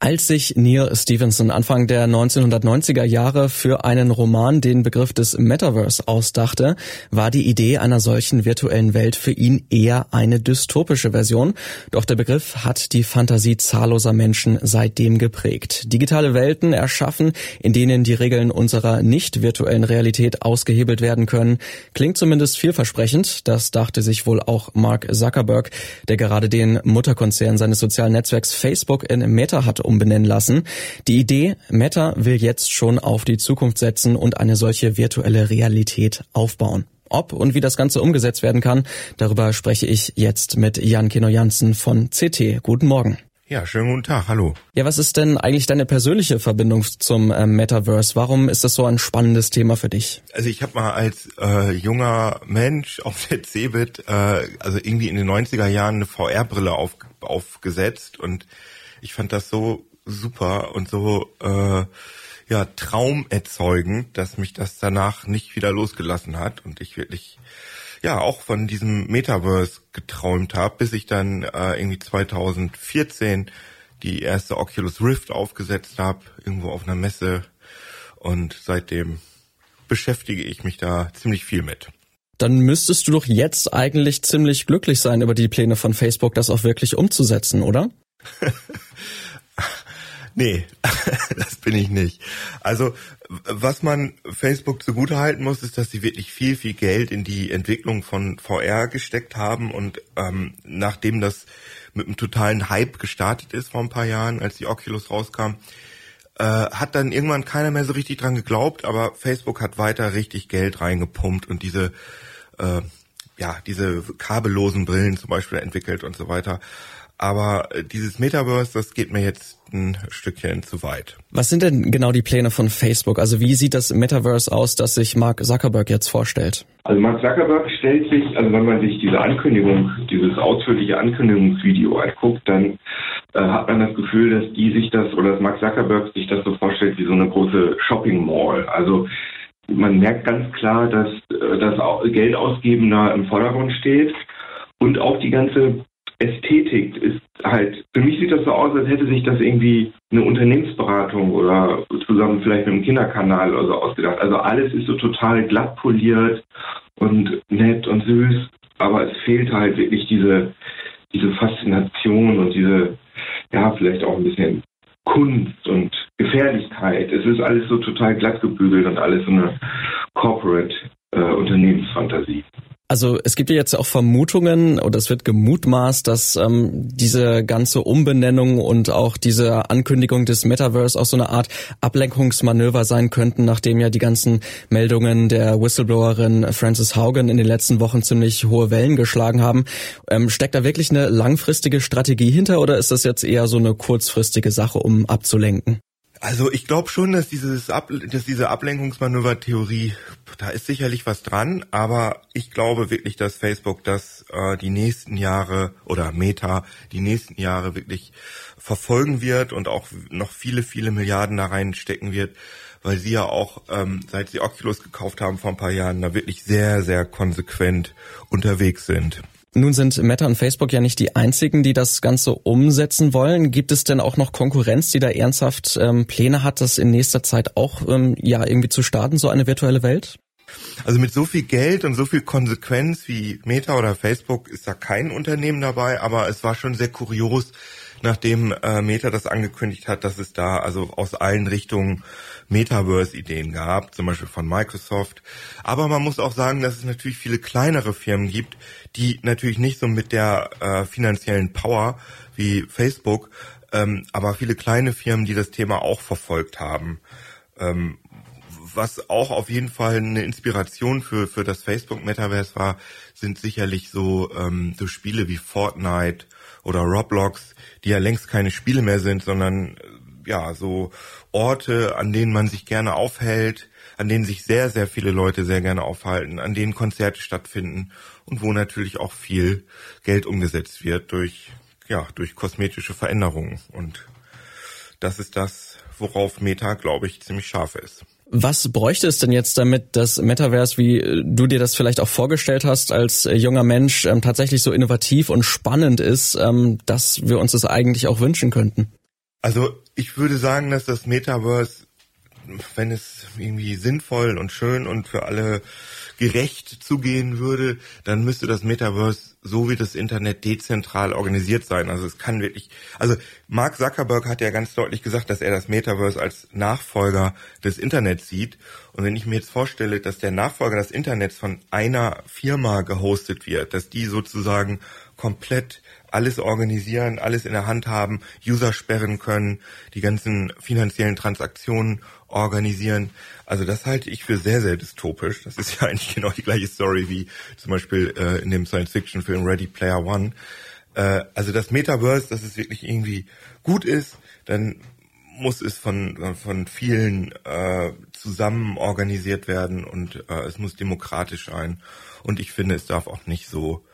Als sich Neil Stevenson Anfang der 1990er Jahre für einen Roman den Begriff des Metaverse ausdachte, war die Idee einer solchen virtuellen Welt für ihn eher eine dystopische Version. Doch der Begriff hat die Fantasie zahlloser Menschen seitdem geprägt. Digitale Welten erschaffen, in denen die Regeln unserer nicht virtuellen Realität ausgehebelt werden können, klingt zumindest vielversprechend. Das dachte sich wohl auch Mark Zuckerberg, der gerade den Mutterkonzern seines sozialen Netzwerks Facebook in Meta hat umbenennen lassen. Die Idee, Meta will jetzt schon auf die Zukunft setzen und eine solche virtuelle Realität aufbauen. Ob und wie das Ganze umgesetzt werden kann, darüber spreche ich jetzt mit Jan Kino Jansen von CT. Guten Morgen. Ja, schönen guten Tag, hallo. Ja, was ist denn eigentlich deine persönliche Verbindung zum äh, Metaverse? Warum ist das so ein spannendes Thema für dich? Also ich habe mal als äh, junger Mensch auf der CeBIT, äh, also irgendwie in den 90er Jahren eine VR-Brille auf, aufgesetzt und ich fand das so super und so äh, ja traumerzeugend, dass mich das danach nicht wieder losgelassen hat und ich wirklich ja auch von diesem Metaverse geträumt habe, bis ich dann äh, irgendwie 2014 die erste Oculus Rift aufgesetzt habe, irgendwo auf einer Messe und seitdem beschäftige ich mich da ziemlich viel mit. Dann müsstest du doch jetzt eigentlich ziemlich glücklich sein über die Pläne von Facebook, das auch wirklich umzusetzen, oder? Nee, das bin ich nicht. Also was man Facebook zugute halten muss, ist, dass sie wirklich viel, viel Geld in die Entwicklung von VR gesteckt haben und ähm, nachdem das mit einem totalen Hype gestartet ist vor ein paar Jahren, als die Oculus rauskam, äh, hat dann irgendwann keiner mehr so richtig dran geglaubt, aber Facebook hat weiter richtig Geld reingepumpt und diese äh, ja, diese kabellosen Brillen zum Beispiel entwickelt und so weiter. Aber äh, dieses Metaverse, das geht mir jetzt ein Stückchen zu weit. Was sind denn genau die Pläne von Facebook? Also wie sieht das Metaverse aus, das sich Mark Zuckerberg jetzt vorstellt? Also Mark Zuckerberg stellt sich, also wenn man sich diese Ankündigung, dieses ausführliche Ankündigungsvideo anguckt, dann äh, hat man das Gefühl, dass die sich das oder dass Mark Zuckerberg sich das so vorstellt wie so eine große Shopping Mall. Also man merkt ganz klar, dass äh, das Geld ausgeben da im Vordergrund steht und auch die ganze Ästhetik ist halt, für mich sieht das so aus, als hätte sich das irgendwie eine Unternehmensberatung oder zusammen vielleicht mit einem Kinderkanal oder so ausgedacht. Also alles ist so total glatt poliert und nett und süß, aber es fehlt halt wirklich diese, diese Faszination und diese, ja, vielleicht auch ein bisschen Kunst und Gefährlichkeit. Es ist alles so total glatt gebügelt und alles so eine Corporate äh, Unternehmensfantasie. Also es gibt ja jetzt auch Vermutungen oder es wird gemutmaßt, dass ähm, diese ganze Umbenennung und auch diese Ankündigung des Metaverse auch so eine Art Ablenkungsmanöver sein könnten, nachdem ja die ganzen Meldungen der Whistleblowerin Frances Haugen in den letzten Wochen ziemlich hohe Wellen geschlagen haben. Ähm, steckt da wirklich eine langfristige Strategie hinter oder ist das jetzt eher so eine kurzfristige Sache, um abzulenken? Also ich glaube schon, dass dieses Ab dass diese Ablenkungsmanöver-Theorie, da ist sicherlich was dran, aber ich glaube wirklich, dass Facebook das äh, die nächsten Jahre oder Meta die nächsten Jahre wirklich verfolgen wird und auch noch viele, viele Milliarden da reinstecken wird, weil sie ja auch, ähm, seit sie Oculus gekauft haben vor ein paar Jahren, da wirklich sehr, sehr konsequent unterwegs sind. Nun sind Meta und Facebook ja nicht die einzigen, die das Ganze umsetzen wollen. Gibt es denn auch noch Konkurrenz, die da ernsthaft ähm, Pläne hat, das in nächster Zeit auch ähm, ja irgendwie zu starten, so eine virtuelle Welt? Also mit so viel Geld und so viel Konsequenz wie Meta oder Facebook ist da kein Unternehmen dabei, aber es war schon sehr kurios, nachdem äh, Meta das angekündigt hat, dass es da also aus allen Richtungen Metaverse-Ideen gab, zum Beispiel von Microsoft. Aber man muss auch sagen, dass es natürlich viele kleinere Firmen gibt, die natürlich nicht so mit der äh, finanziellen Power wie Facebook, ähm, aber viele kleine Firmen, die das Thema auch verfolgt haben. Ähm, was auch auf jeden Fall eine Inspiration für, für das Facebook-Metaverse war, sind sicherlich so, ähm, so Spiele wie Fortnite oder Roblox, die ja längst keine Spiele mehr sind, sondern ja so Orte, an denen man sich gerne aufhält, an denen sich sehr, sehr viele Leute sehr gerne aufhalten, an denen Konzerte stattfinden und wo natürlich auch viel Geld umgesetzt wird durch, ja, durch kosmetische Veränderungen. Und das ist das, worauf Meta, glaube ich, ziemlich scharf ist. Was bräuchte es denn jetzt, damit das Metaverse, wie äh, du dir das vielleicht auch vorgestellt hast, als äh, junger Mensch ähm, tatsächlich so innovativ und spannend ist, ähm, dass wir uns das eigentlich auch wünschen könnten? Also ich würde sagen, dass das Metaverse, wenn es irgendwie sinnvoll und schön und für alle gerecht zugehen würde, dann müsste das Metaverse so wie das Internet dezentral organisiert sein. Also es kann wirklich, also Mark Zuckerberg hat ja ganz deutlich gesagt, dass er das Metaverse als Nachfolger des Internets sieht. Und wenn ich mir jetzt vorstelle, dass der Nachfolger des Internets von einer Firma gehostet wird, dass die sozusagen komplett alles organisieren, alles in der Hand haben, User sperren können, die ganzen finanziellen Transaktionen organisieren. Also das halte ich für sehr, sehr dystopisch. Das ist ja eigentlich genau die gleiche Story wie zum Beispiel äh, in dem Science-Fiction-Film Ready Player One. Äh, also das Metaverse, dass es wirklich irgendwie gut ist, dann muss es von, von vielen äh, zusammen organisiert werden und äh, es muss demokratisch sein. Und ich finde, es darf auch nicht so,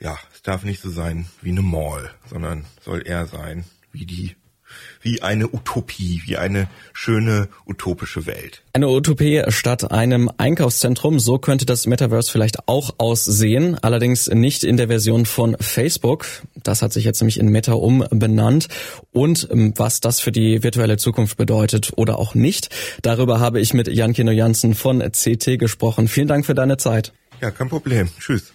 ja, es darf nicht so sein wie eine Mall, sondern soll eher sein wie die wie eine Utopie, wie eine schöne utopische Welt. Eine Utopie statt einem Einkaufszentrum, so könnte das Metaverse vielleicht auch aussehen, allerdings nicht in der Version von Facebook. Das hat sich jetzt nämlich in Meta umbenannt. Und ähm, was das für die virtuelle Zukunft bedeutet oder auch nicht, darüber habe ich mit Jan Kino Jansen von CT gesprochen. Vielen Dank für deine Zeit. Ja, kein Problem. Tschüss.